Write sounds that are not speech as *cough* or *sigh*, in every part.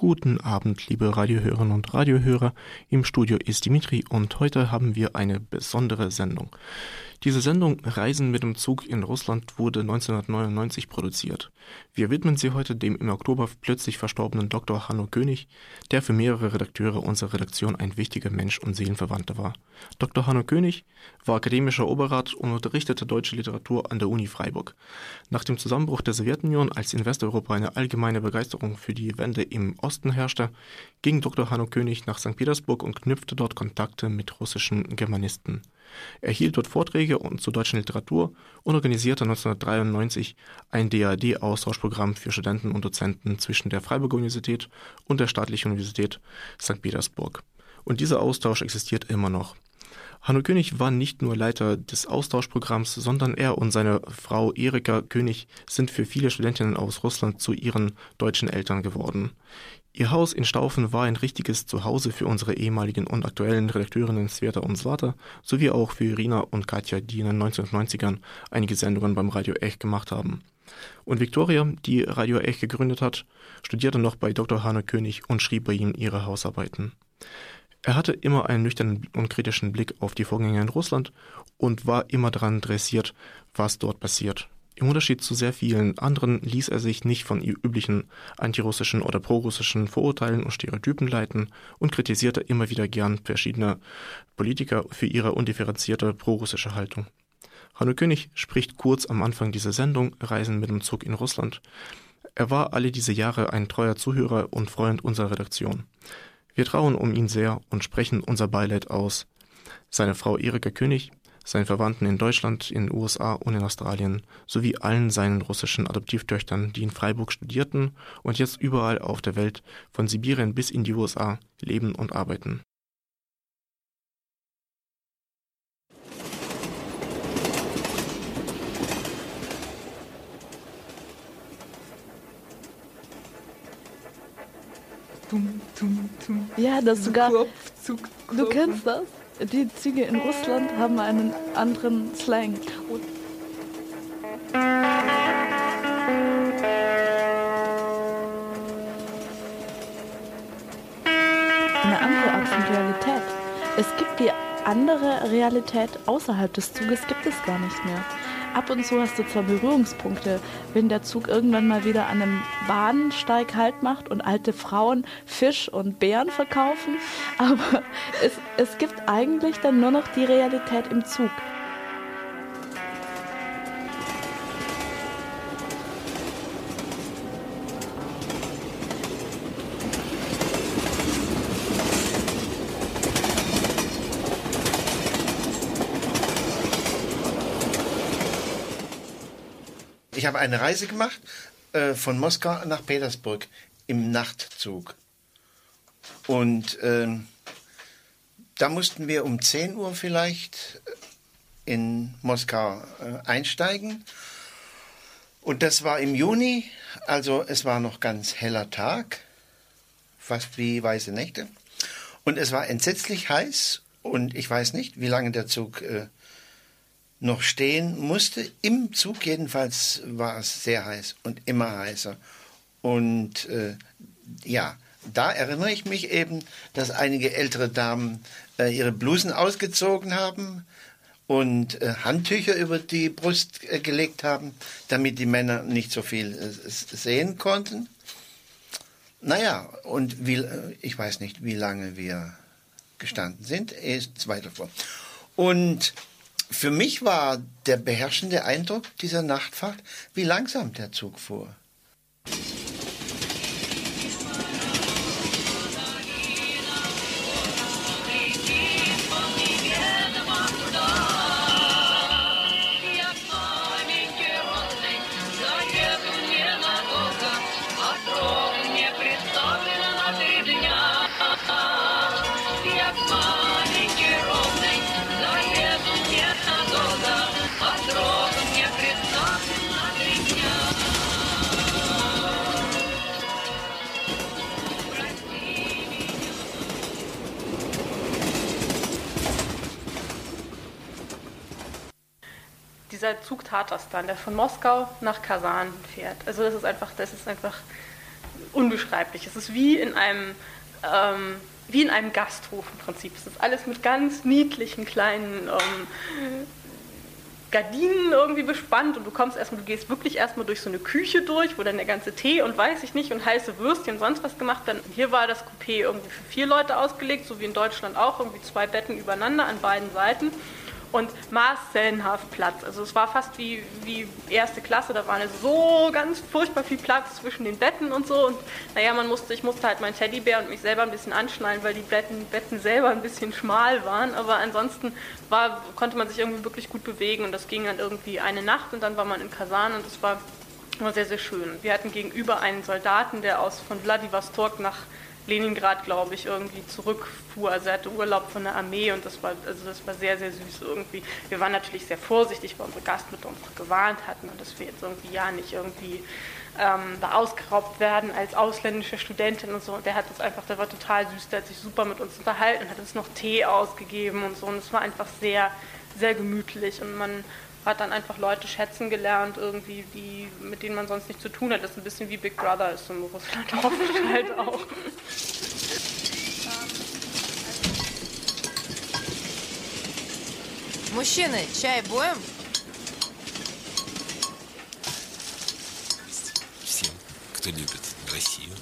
Guten Abend, liebe Radiohörerinnen und Radiohörer. Im Studio ist Dimitri und heute haben wir eine besondere Sendung. Diese Sendung Reisen mit dem Zug in Russland wurde 1999 produziert. Wir widmen sie heute dem im Oktober plötzlich verstorbenen Dr. Hanno König, der für mehrere Redakteure unserer Redaktion ein wichtiger Mensch und Seelenverwandter war. Dr. Hanno König war akademischer Oberrat und unterrichtete deutsche Literatur an der Uni Freiburg. Nach dem Zusammenbruch der Sowjetunion, als in Westeuropa eine allgemeine Begeisterung für die Wende im Osten herrschte, ging Dr. Hanno König nach St. Petersburg und knüpfte dort Kontakte mit russischen Germanisten. Er hielt dort Vorträge und zur deutschen Literatur und organisierte 1993 ein DAD-Austauschprogramm für Studenten und Dozenten zwischen der Freiburger Universität und der Staatlichen Universität St. Petersburg. Und dieser Austausch existiert immer noch. Hanno König war nicht nur Leiter des Austauschprogramms, sondern er und seine Frau Erika König sind für viele Studentinnen aus Russland zu ihren deutschen Eltern geworden. Ihr Haus in Staufen war ein richtiges Zuhause für unsere ehemaligen und aktuellen Redakteurinnen Sveta und Svata, sowie auch für Irina und Katja, die in den 1990ern einige Sendungen beim Radio Ech gemacht haben. Und Viktoria, die Radio Ech gegründet hat, studierte noch bei Dr. Hanne König und schrieb bei ihm ihre Hausarbeiten. Er hatte immer einen nüchternen und kritischen Blick auf die Vorgänge in Russland und war immer daran dressiert, was dort passiert. Im Unterschied zu sehr vielen anderen ließ er sich nicht von üblichen antirussischen oder prorussischen Vorurteilen und Stereotypen leiten und kritisierte immer wieder gern verschiedene Politiker für ihre undifferenzierte prorussische Haltung. Hanno König spricht kurz am Anfang dieser Sendung Reisen mit dem Zug in Russland. Er war alle diese Jahre ein treuer Zuhörer und Freund unserer Redaktion. Wir trauen um ihn sehr und sprechen unser Beileid aus. Seine Frau Erika König seinen Verwandten in Deutschland, in den USA und in Australien sowie allen seinen russischen Adoptivtöchtern, die in Freiburg studierten und jetzt überall auf der Welt, von Sibirien bis in die USA, leben und arbeiten. Ja, das sogar. Du kennst das? Die Züge in Russland haben einen anderen Slang. Eine andere Art von Realität. Es gibt die andere Realität außerhalb des Zuges, gibt es gar nicht mehr ab und zu hast du zwar Berührungspunkte, wenn der Zug irgendwann mal wieder an einem Bahnsteig Halt macht und alte Frauen Fisch und Beeren verkaufen, *laughs* aber es, es gibt eigentlich dann nur noch die Realität im Zug. Eine Reise gemacht äh, von Moskau nach Petersburg im Nachtzug. Und äh, da mussten wir um 10 Uhr vielleicht in Moskau äh, einsteigen. Und das war im Juni, also es war noch ganz heller Tag, fast wie weiße Nächte. Und es war entsetzlich heiß und ich weiß nicht, wie lange der Zug äh, noch stehen musste. Im Zug jedenfalls war es sehr heiß und immer heißer. Und äh, ja, da erinnere ich mich eben, dass einige ältere Damen äh, ihre Blusen ausgezogen haben und äh, Handtücher über die Brust äh, gelegt haben, damit die Männer nicht so viel äh, sehen konnten. Naja, und wie, äh, ich weiß nicht, wie lange wir gestanden sind, ist weiter vor. Und für mich war der beherrschende Eindruck dieser Nachtfahrt, wie langsam der Zug fuhr. Der Zug Tatarstan, der von Moskau nach Kasan fährt. Also das ist einfach, das ist einfach unbeschreiblich. Es ist wie in einem ähm, wie in einem Gasthof im Prinzip. Es ist alles mit ganz niedlichen kleinen ähm, Gardinen irgendwie bespannt und du kommst erstmal, du gehst wirklich erstmal durch so eine Küche durch, wo dann der ganze Tee und weiß ich nicht und heiße Würstchen und sonst was gemacht werden. Hier war das Coupé irgendwie für vier Leute ausgelegt, so wie in Deutschland auch, irgendwie zwei Betten übereinander an beiden Seiten und maßellenhaft Platz. Also es war fast wie, wie erste Klasse, da war so ganz furchtbar viel Platz zwischen den Betten und so. Und naja, man musste, ich musste halt meinen Teddybär und mich selber ein bisschen anschnallen, weil die Betten, Betten selber ein bisschen schmal waren. Aber ansonsten war, konnte man sich irgendwie wirklich gut bewegen und das ging dann irgendwie eine Nacht und dann war man in Kasan und es war, war sehr, sehr schön. Wir hatten gegenüber einen Soldaten, der aus von Vladivostok nach Leningrad, glaube ich, irgendwie zurückfuhr. Also er hatte Urlaub von der Armee und das war, also das war sehr, sehr süß irgendwie. Wir waren natürlich sehr vorsichtig, weil unsere Gastmutter uns gewarnt hatten und dass wir jetzt irgendwie ja nicht irgendwie ähm, da ausgeraubt werden als ausländische Studentin und so. Und der hat uns einfach, der war total süß, der hat sich super mit uns unterhalten, hat uns noch Tee ausgegeben und so. Und es war einfach sehr, sehr gemütlich und man hat dann einfach Leute schätzen gelernt, irgendwie, die, mit denen man sonst nichts zu tun hat. Das ist ein bisschen wie Big Brother ist in Russland *laughs* aufgestellt auch. Мужчины, чай будем? Всем, кто любит Россию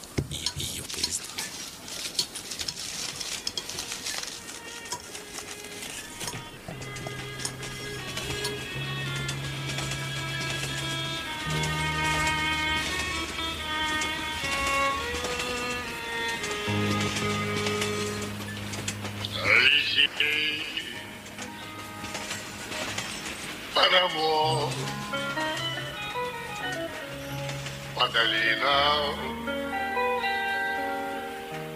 долинам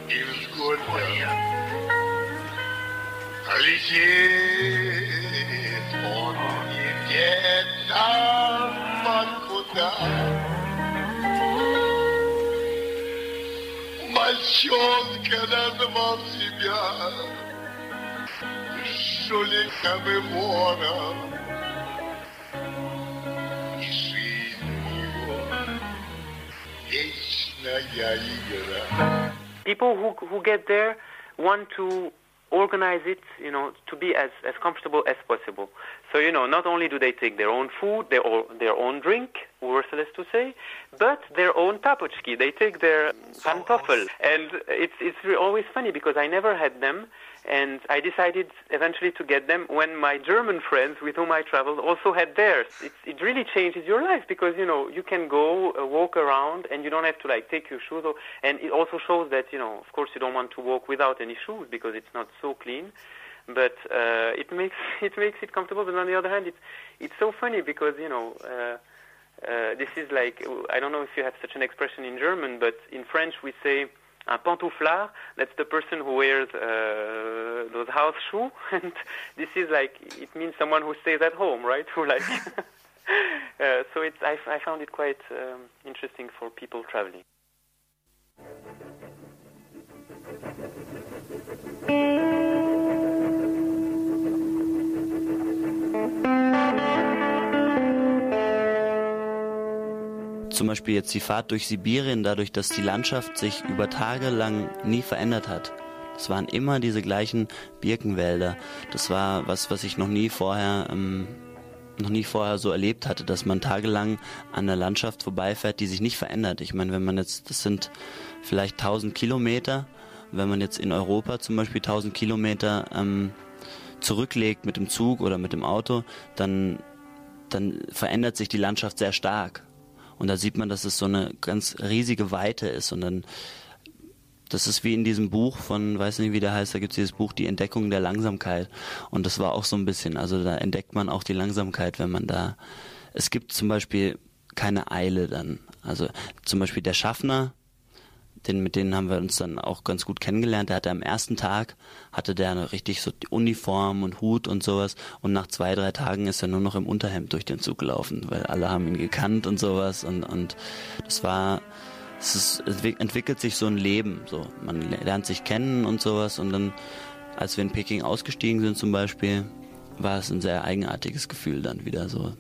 и взгорья. Летит он не где-то, а куда. Мальчонка назвал себя жуликом и вором. People who who get there want to organize it, you know, to be as, as comfortable as possible. So, you know, not only do they take their own food, their own, their own drink, worthless to say, but their own tapochki. They take their pantoffel. And it's, it's always funny because I never had them. And I decided eventually to get them when my German friends with whom I traveled also had theirs. It, it really changes your life because, you know, you can go uh, walk around and you don't have to like take your shoes off. And it also shows that, you know, of course you don't want to walk without any shoes because it's not so clean. But uh, it makes *laughs* it makes it comfortable. But on the other hand, it's it's so funny because you know uh, uh, this is like I don't know if you have such an expression in German, but in French we say un pantouflard. That's the person who wears uh, those house shoes, *laughs* and this is like it means someone who stays at home, right? *laughs* Who like. *laughs* uh, so it's I, I found it quite um, interesting for people traveling. Zum Beispiel jetzt die Fahrt durch Sibirien, dadurch, dass die Landschaft sich über Tage lang nie verändert hat. Es waren immer diese gleichen Birkenwälder. Das war was, was ich noch nie vorher, ähm, noch nie vorher so erlebt hatte, dass man tagelang an der Landschaft vorbeifährt, die sich nicht verändert. Ich meine, wenn man jetzt, das sind vielleicht 1000 Kilometer, wenn man jetzt in Europa zum Beispiel 1000 Kilometer ähm, zurücklegt mit dem Zug oder mit dem Auto, dann, dann verändert sich die Landschaft sehr stark. Und da sieht man, dass es so eine ganz riesige Weite ist. Und dann, das ist wie in diesem Buch von, weiß nicht wie der heißt, da gibt es dieses Buch Die Entdeckung der Langsamkeit. Und das war auch so ein bisschen, also da entdeckt man auch die Langsamkeit, wenn man da, es gibt zum Beispiel keine Eile dann. Also zum Beispiel der Schaffner, den, mit denen haben wir uns dann auch ganz gut kennengelernt. Der hatte am ersten Tag, hatte der richtig so Uniform und Hut und sowas. Und nach zwei, drei Tagen ist er nur noch im Unterhemd durch den Zug gelaufen, weil alle haben ihn gekannt und sowas. Und, und das war, es, ist, entwickelt sich so ein Leben. So, man lernt sich kennen und sowas. Und dann, als wir in Peking ausgestiegen sind zum Beispiel, war es ein sehr eigenartiges Gefühl dann wieder so.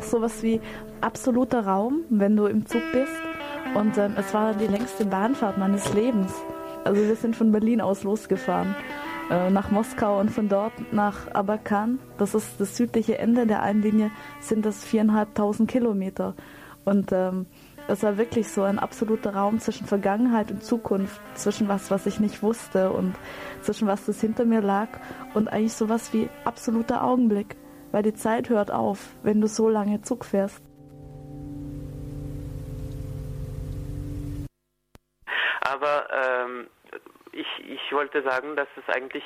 Auch sowas wie absoluter Raum, wenn du im Zug bist. Und ähm, es war die längste Bahnfahrt meines Lebens. Also wir sind von Berlin aus losgefahren äh, nach Moskau und von dort nach Abakan. Das ist das südliche Ende der Einlinie, sind das viereinhalbtausend Kilometer. Und ähm, es war wirklich so ein absoluter Raum zwischen Vergangenheit und Zukunft, zwischen was, was ich nicht wusste und zwischen was, das hinter mir lag und eigentlich sowas wie absoluter Augenblick, weil die Zeit hört auf, wenn du so lange Zug fährst. Aber ähm, ich, ich wollte sagen, dass es eigentlich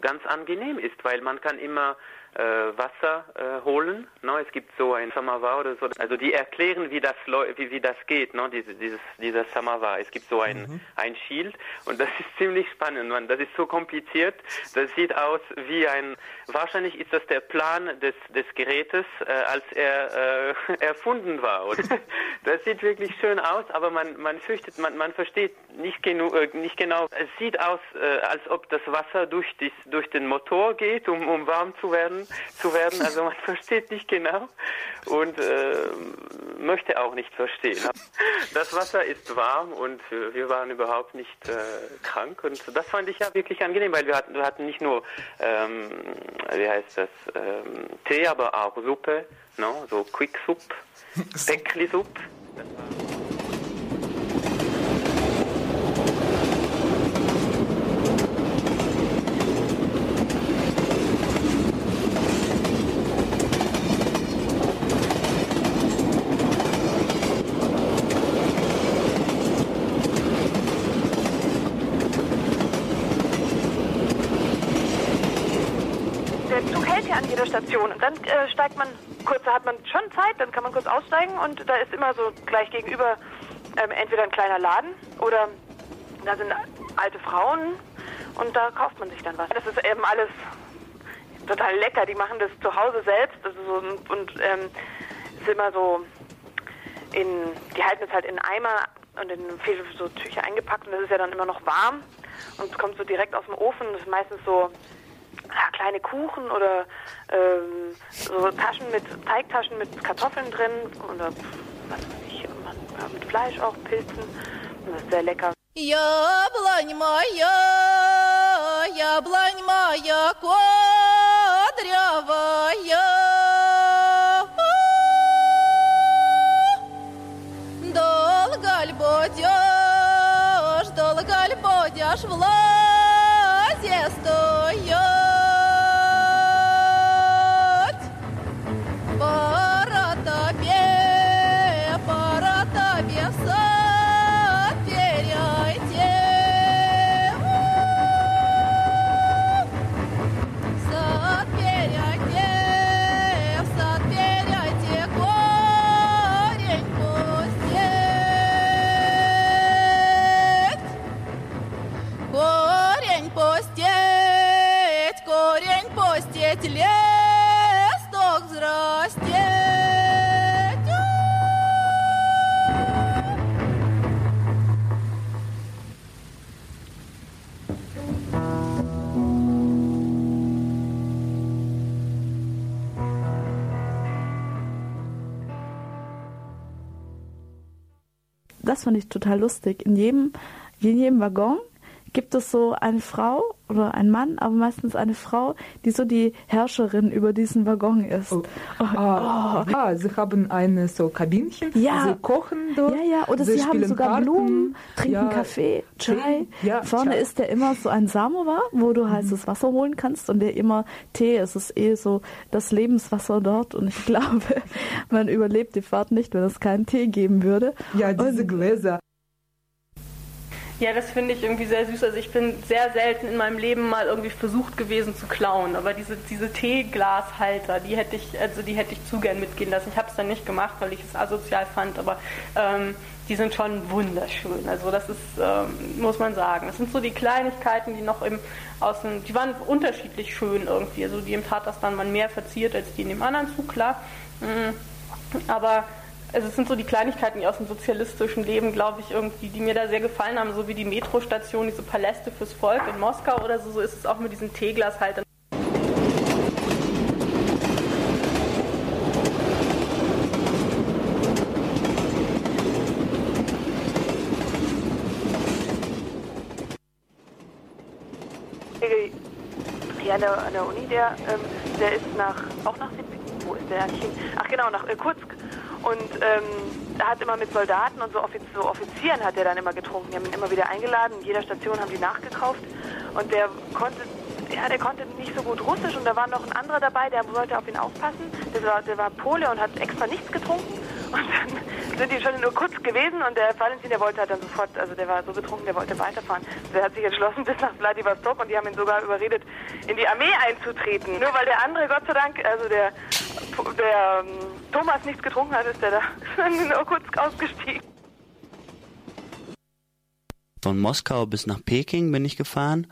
ganz angenehm ist, weil man kann immer Wasser äh, holen. Ne? Es gibt so ein Samovar oder so. Also die erklären, wie das wie, wie das geht, ne? Diese, dieses, dieser Samovar. Es gibt so ein, mhm. ein Schild und das ist ziemlich spannend. Man, das ist so kompliziert. Das sieht aus wie ein. Wahrscheinlich ist das der Plan des, des Gerätes, äh, als er äh, *laughs* erfunden war. Oder? *laughs* Das sieht wirklich schön aus, aber man, man fürchtet, man, man versteht nicht, genu äh, nicht genau. Es sieht aus, äh, als ob das Wasser durch, dies, durch den Motor geht, um, um warm zu werden zu werden. Also man *laughs* versteht nicht genau und äh, möchte auch nicht verstehen. Das Wasser ist warm und wir waren überhaupt nicht äh, krank und das fand ich ja wirklich angenehm, weil wir hatten, wir hatten nicht nur, ähm, wie heißt das, ähm, Tee, aber auch Suppe, no? so Quick Soup, *laughs* Päckli Soup. Station. Und dann äh, steigt man kurz, hat man schon Zeit, dann kann man kurz aussteigen und da ist immer so gleich gegenüber ähm, entweder ein kleiner Laden oder da sind alte Frauen und da kauft man sich dann was. Das ist eben alles total lecker. Die machen das zu Hause selbst also so, und, und ähm, ist immer so in, die halten es halt in Eimer und in viele so Tücher eingepackt und das ist ja dann immer noch warm und kommt so direkt aus dem Ofen. Das ist meistens so ja, kleine Kuchen oder ähm, so Taschen mit Teigtaschen mit Kartoffeln drin oder was weiß ich, man, ja, mit Fleisch auch, Pilzen. Und das ist sehr lecker. Яблонь моя, яблонь моя кудрявая, долго ль будешь, долго ль будешь в лазе стоять? Das fand ich total lustig. In jedem, in jedem Waggon gibt es so eine Frau oder ein Mann, aber meistens eine Frau, die so die Herrscherin über diesen Waggon ist. Oh. Oh. Ah, oh. ah, sie haben ein so Kabinchen, ja. sie kochen dort. Ja, ja, oder sie, sie haben sogar Karten. Blumen, trinken ja. Kaffee, Chai. Ja, Vorne Chai. ist der immer so ein Samovar, wo du heißes mhm. Wasser holen kannst und der immer Tee. Es ist eh so das Lebenswasser dort und ich *laughs* glaube, man überlebt die Fahrt nicht, wenn es keinen Tee geben würde. Ja, diese und, Gläser. Ja, das finde ich irgendwie sehr süß. Also ich bin sehr selten in meinem Leben mal irgendwie versucht gewesen zu klauen. Aber diese, diese Teeglashalter, die hätte ich, also die hätte ich zu gern mitgehen lassen. Ich habe es dann nicht gemacht, weil ich es asozial fand, aber ähm, die sind schon wunderschön. Also das ist, ähm, muss man sagen. Das sind so die Kleinigkeiten, die noch im Außen, die waren unterschiedlich schön irgendwie. Also die im tat das dann man mehr verziert als die in dem anderen Zug, klar. Mhm. Aber also es sind so die Kleinigkeiten aus dem sozialistischen Leben, glaube ich, irgendwie, die mir da sehr gefallen haben, so wie die Metrostation, diese Paläste fürs Volk in Moskau oder so, so ist es auch mit diesen Teglas halt. Hier an der, an der Uni, der, ähm, der ist nach, auch nach Sibirien, wo ist der eigentlich hin? Ach genau, nach äh, Kurz und ähm, er hat immer mit Soldaten und so, Offiz so Offizieren hat er dann immer getrunken. Die haben ihn immer wieder eingeladen. In jeder Station haben die nachgekauft. Und der konnte, ja, der konnte nicht so gut Russisch. Und da war noch ein anderer dabei, der wollte auf ihn aufpassen. Der war, der war Pole und hat extra nichts getrunken. Und dann sind die schon nur kurz gewesen und der Valentin, der wollte halt dann sofort, also der war so betrunken, der wollte weiterfahren. Der hat sich entschlossen *laughs* bis nach Vladivostok und die haben ihn sogar überredet, in die Armee einzutreten. Nur weil der andere, Gott sei Dank, also der, der um, Thomas nichts getrunken hat, ist der da *laughs* nur kurz ausgestiegen. Von Moskau bis nach Peking bin ich gefahren.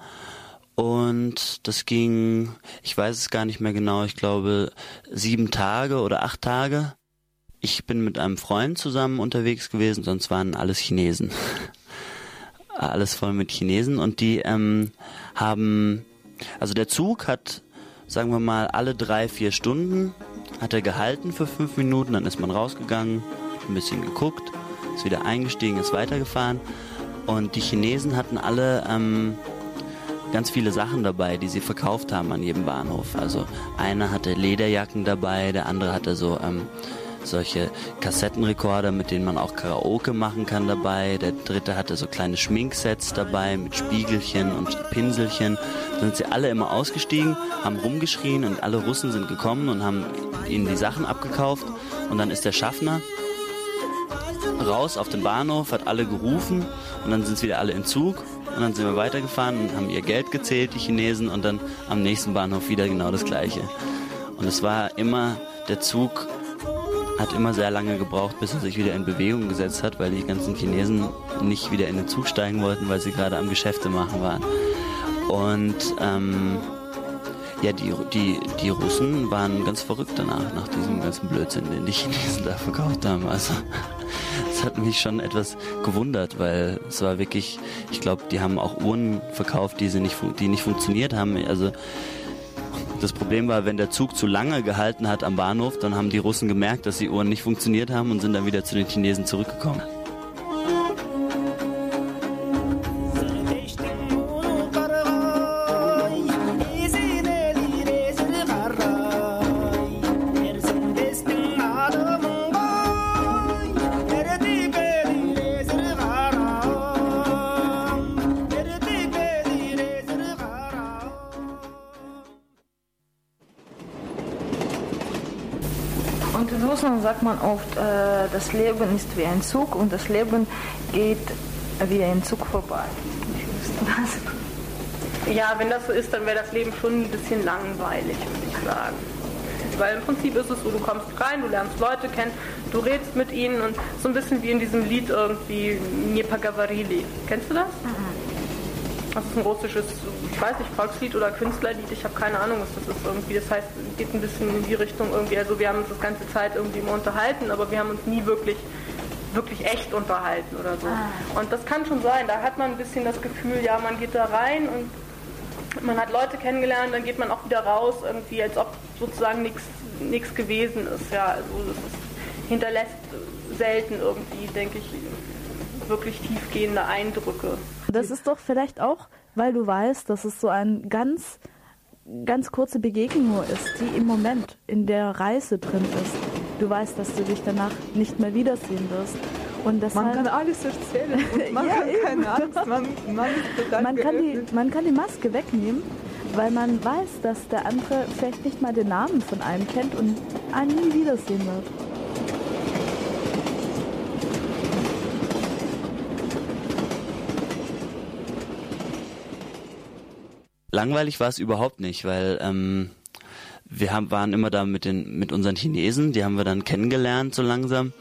Und das ging, ich weiß es gar nicht mehr genau, ich glaube sieben Tage oder acht Tage. Ich bin mit einem Freund zusammen unterwegs gewesen, sonst waren alles Chinesen. *laughs* alles voll mit Chinesen und die ähm, haben, also der Zug hat, sagen wir mal, alle drei, vier Stunden hat er gehalten für fünf Minuten, dann ist man rausgegangen, ein bisschen geguckt, ist wieder eingestiegen, ist weitergefahren und die Chinesen hatten alle ähm, ganz viele Sachen dabei, die sie verkauft haben an jedem Bahnhof. Also einer hatte Lederjacken dabei, der andere hatte so ähm, solche Kassettenrekorder, mit denen man auch Karaoke machen kann dabei. Der dritte hatte so kleine Schminksets dabei mit Spiegelchen und Pinselchen. Dann sind sie alle immer ausgestiegen, haben rumgeschrien und alle Russen sind gekommen und haben ihnen die Sachen abgekauft. Und dann ist der Schaffner raus auf den Bahnhof, hat alle gerufen und dann sind sie wieder alle in Zug und dann sind wir weitergefahren und haben ihr Geld gezählt, die Chinesen, und dann am nächsten Bahnhof wieder genau das Gleiche. Und es war immer, der Zug hat immer sehr lange gebraucht, bis er sich wieder in Bewegung gesetzt hat, weil die ganzen Chinesen nicht wieder in den Zug steigen wollten, weil sie gerade am Geschäfte machen waren. Und ähm, ja, die, die, die Russen waren ganz verrückt danach, nach diesem ganzen Blödsinn, den die Chinesen *laughs* da verkauft haben. Also es hat mich schon etwas gewundert, weil es war wirklich, ich glaube, die haben auch Uhren verkauft, die, sie nicht, die nicht funktioniert haben. Also das Problem war, wenn der Zug zu lange gehalten hat am Bahnhof, dann haben die Russen gemerkt, dass die Uhren nicht funktioniert haben und sind dann wieder zu den Chinesen zurückgekommen. Sagt man oft, äh, das Leben ist wie ein Zug und das Leben geht wie ein Zug vorbei. *laughs* Ja, wenn das so ist, dann wäre das Leben schon ein bisschen langweilig, würde ich sagen. Weil im Prinzip ist es so, du kommst rein, du lernst Leute kennen, du redest mit ihnen und so ein bisschen wie in diesem Lied irgendwie Niepa Gavarili. Kennst du das? Mhm. Das ist ein russisches, ich weiß nicht, Volkslied oder Künstlerlied, ich habe keine Ahnung, was das ist irgendwie. Das heißt, geht ein bisschen in die Richtung irgendwie, also wir haben uns das ganze Zeit irgendwie immer unterhalten, aber wir haben uns nie wirklich wirklich echt unterhalten oder so. Ah. Und das kann schon sein, da hat man ein bisschen das Gefühl, ja, man geht da rein und man hat Leute kennengelernt, dann geht man auch wieder raus, irgendwie, als ob sozusagen nichts gewesen ist. Ja, also das ist, hinterlässt selten irgendwie, denke ich, wirklich tiefgehende Eindrücke. Das ist doch vielleicht auch, weil du weißt, dass es so eine ganz, ganz kurze Begegnung nur ist, die im Moment in der Reise drin ist. Du weißt, dass du dich danach nicht mehr wiedersehen wirst. Und deshalb, man kann alles erzählen *laughs* und man ja, kann keine Angst, man, man, man kann, die, man kann die Maske wegnehmen, weil man weiß, dass der andere vielleicht nicht mal den Namen von einem kennt und einen nie wiedersehen wird. Langweilig war es überhaupt nicht, weil ähm, wir haben, waren immer da mit den mit unseren Chinesen, die haben wir dann kennengelernt so langsam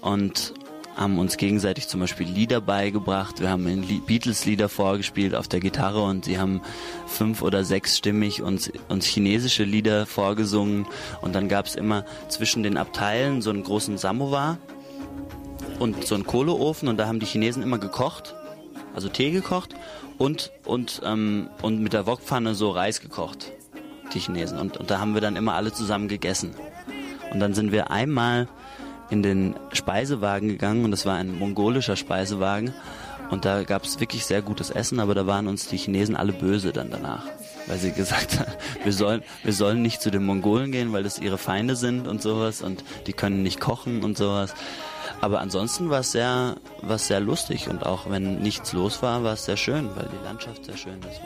und haben uns gegenseitig zum Beispiel Lieder beigebracht. Wir haben Beatles-Lieder vorgespielt auf der Gitarre und sie haben fünf oder sechsstimmig uns, uns chinesische Lieder vorgesungen. Und dann gab es immer zwischen den Abteilen so einen großen Samovar und so einen Kohleofen und da haben die Chinesen immer gekocht, also Tee gekocht und, und, ähm, und mit der Wokpfanne so Reis gekocht, die Chinesen. Und, und da haben wir dann immer alle zusammen gegessen. Und dann sind wir einmal in den Speisewagen gegangen und das war ein mongolischer Speisewagen Und da gab es wirklich sehr gutes Essen, aber da waren uns die Chinesen alle böse dann danach. Weil sie gesagt haben, *laughs* wir sollen, wir sollen nicht zu den Mongolen gehen, weil das ihre Feinde sind und sowas und die können nicht kochen und sowas. Aber ansonsten war es sehr, sehr lustig und auch wenn nichts los war, war es sehr schön, weil die Landschaft sehr schön ist.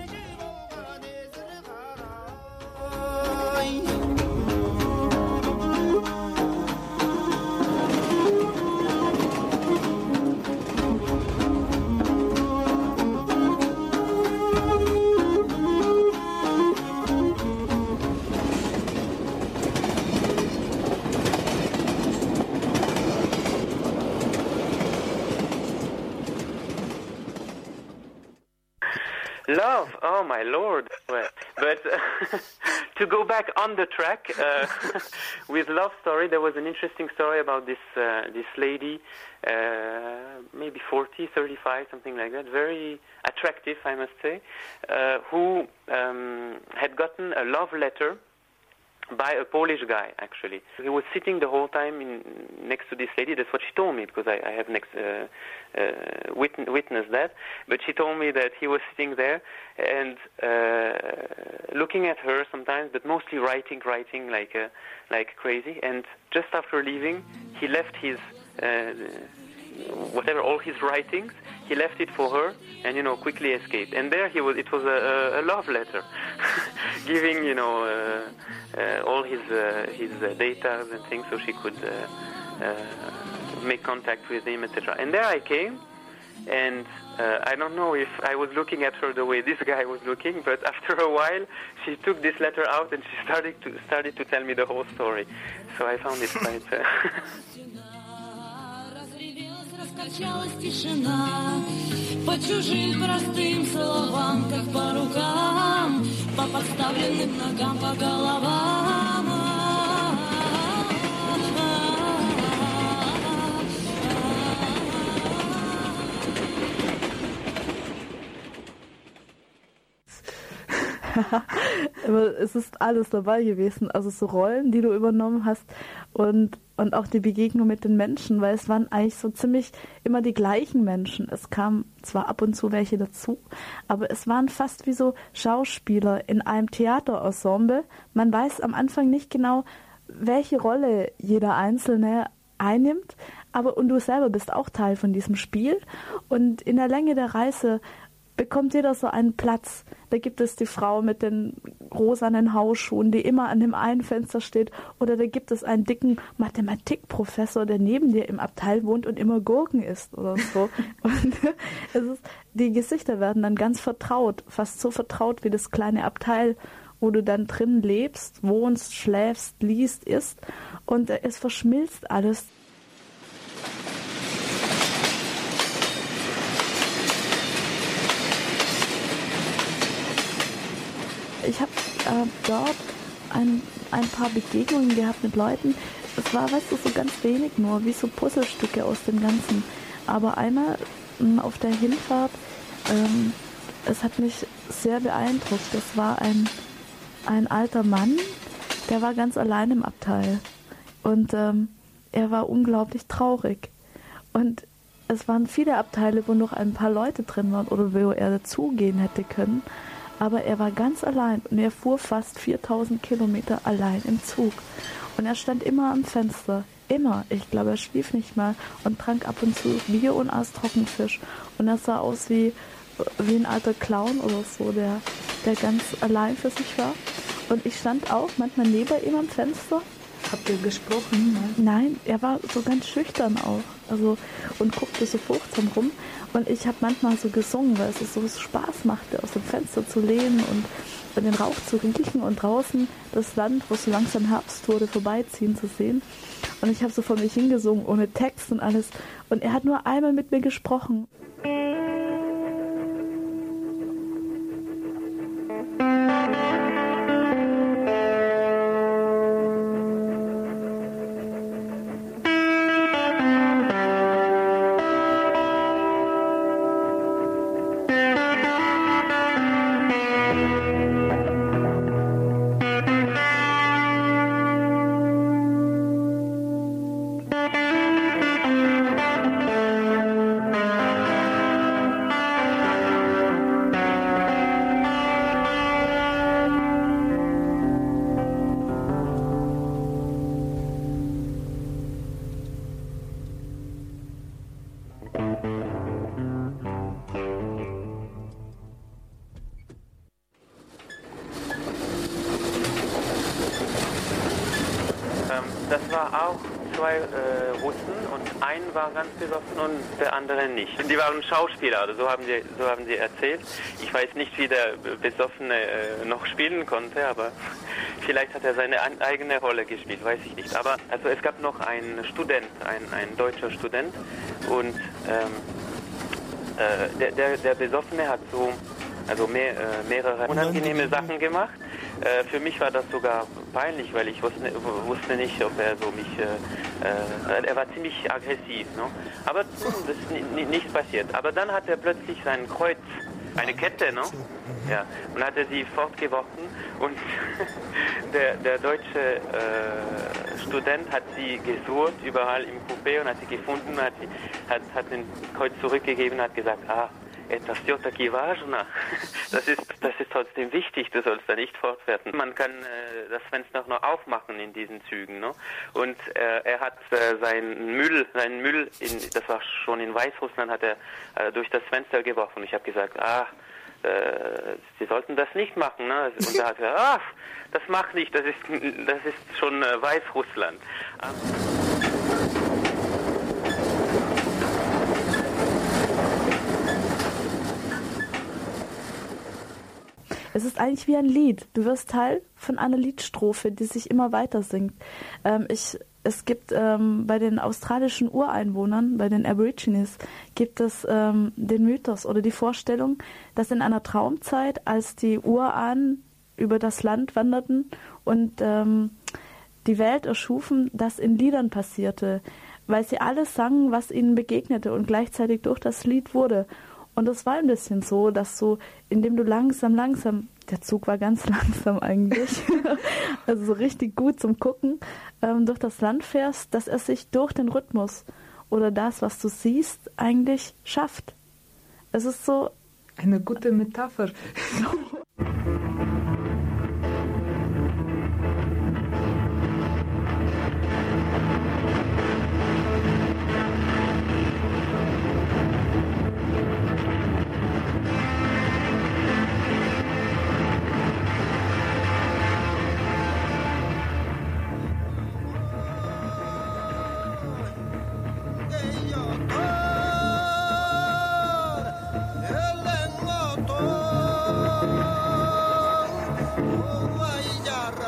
Love, oh my lord. Well, but *laughs* to go back on the track uh, *laughs* with love story, there was an interesting story about this uh, this lady, uh, maybe 40, 35, something like that, very attractive, I must say, uh, who um, had gotten a love letter by a Polish guy, actually. He was sitting the whole time in, next to this lady. That's what she told me because I, I have next uh, uh, witness, witnessed that. But she told me that he was sitting there and uh, looking at her sometimes, but mostly writing, writing like uh, like crazy. And just after leaving, he left his uh, whatever all his writings he left it for her and you know quickly escaped and there he was it was a, a love letter *laughs* *laughs* giving you know uh, uh, all his uh, his data and things so she could make contact with him etc and there i came and uh, I don't know if I was looking at her the way this guy was looking, but *laughs* after a while, she took this letter out and she started to started to tell me the whole story. So I found it quite. Uh, Качалась тишина *laughs* по чужим простым словам, как по рукам, по подставленным ногам, по головам. Aber es ist alles dabei gewesen. Also so Rollen, die du übernommen hast und, und auch die Begegnung mit den Menschen, weil es waren eigentlich so ziemlich immer die gleichen Menschen. Es kamen zwar ab und zu welche dazu, aber es waren fast wie so Schauspieler in einem Theaterensemble. Man weiß am Anfang nicht genau, welche Rolle jeder Einzelne einnimmt, aber und du selber bist auch Teil von diesem Spiel und in der Länge der Reise bekommt jeder so einen Platz. Da gibt es die Frau mit den rosanen Hausschuhen, die immer an dem einen Fenster steht. Oder da gibt es einen dicken Mathematikprofessor, der neben dir im Abteil wohnt und immer Gurken isst oder so. *laughs* und *laughs* ist, die Gesichter werden dann ganz vertraut, fast so vertraut wie das kleine Abteil, wo du dann drin lebst, wohnst, schläfst, liest, isst. Und es verschmilzt alles. Ich habe äh, dort ein, ein paar Begegnungen gehabt mit Leuten. Es war, weißt du, so ganz wenig nur, wie so Puzzlestücke aus dem Ganzen. Aber einmal hm, auf der Hinfahrt, ähm, es hat mich sehr beeindruckt. Das war ein, ein alter Mann, der war ganz allein im Abteil. Und ähm, er war unglaublich traurig. Und es waren viele Abteile, wo noch ein paar Leute drin waren oder wo er dazugehen hätte können aber er war ganz allein und er fuhr fast 4000 Kilometer allein im Zug. Und er stand immer am Fenster, immer. Ich glaube, er schlief nicht mal und trank ab und zu Bier und aß Trockenfisch. Und er sah aus wie, wie ein alter Clown oder so, der, der ganz allein für sich war. Und ich stand auch manchmal neben ihm am Fenster. Habt ihr gesprochen? Nein, Nein er war so ganz schüchtern auch. Also, und guckte so furchtsam rum. Und ich habe manchmal so gesungen, weil es so Spaß machte, aus dem Fenster zu lehnen und, und den Rauch zu riechen und draußen das Land, wo es so langsam Herbst wurde, vorbeiziehen zu sehen. Und ich habe so vor mich hingesungen, ohne Text und alles. Und er hat nur einmal mit mir gesprochen. War auch zwei äh, Russen und ein war ganz besoffen und der andere nicht. Die waren Schauspieler, also so haben sie, so haben sie erzählt. Ich weiß nicht, wie der Besoffene äh, noch spielen konnte, aber *laughs* vielleicht hat er seine eigene Rolle gespielt, weiß ich nicht. Aber also es gab noch einen Student, ein, ein deutscher Student und ähm, äh, der, der, der Besoffene hat so also mehr, äh, mehrere unangenehme Sachen gemacht. Äh, für mich war das sogar peinlich, weil ich wusste, wusste nicht, ob er so mich. Äh, äh er war ziemlich aggressiv, ne? aber das ist nichts passiert. Aber dann hat er plötzlich sein Kreuz, eine Kette, ne? Ja, und hat er sie fortgeworfen und *laughs* der, der deutsche äh, Student hat sie gesucht überall im Coupé und hat sie gefunden, hat, hat, hat den Kreuz zurückgegeben und hat gesagt, ah, etwas Jotaki *laughs* Vajna. Das ist, das ist trotzdem wichtig, du sollst da nicht fortwerten. Man kann äh, das Fenster noch aufmachen in diesen Zügen. Ne? Und äh, er hat äh, seinen Müll, seinen Müll, in, das war schon in Weißrussland, hat er äh, durch das Fenster geworfen. Ich habe gesagt, ah, äh, Sie sollten das nicht machen. Ne? Und da hat er, ah, das macht nicht, das ist, das ist schon äh, Weißrussland. Es ist eigentlich wie ein Lied. Du wirst Teil von einer Liedstrophe, die sich immer weiter singt. Ähm, ich, es gibt ähm, bei den australischen Ureinwohnern, bei den Aborigines, gibt es ähm, den Mythos oder die Vorstellung, dass in einer Traumzeit, als die Urahnen über das Land wanderten und ähm, die Welt erschufen, das in Liedern passierte, weil sie alles sangen, was ihnen begegnete und gleichzeitig durch das Lied wurde. Und es war ein bisschen so, dass so, indem du langsam, langsam, der Zug war ganz *laughs* langsam eigentlich, *laughs* also so richtig gut zum Gucken, ähm, durch das Land fährst, dass er sich durch den Rhythmus oder das, was du siehst, eigentlich schafft. Es ist so. Eine gute Metapher. *laughs* Oh,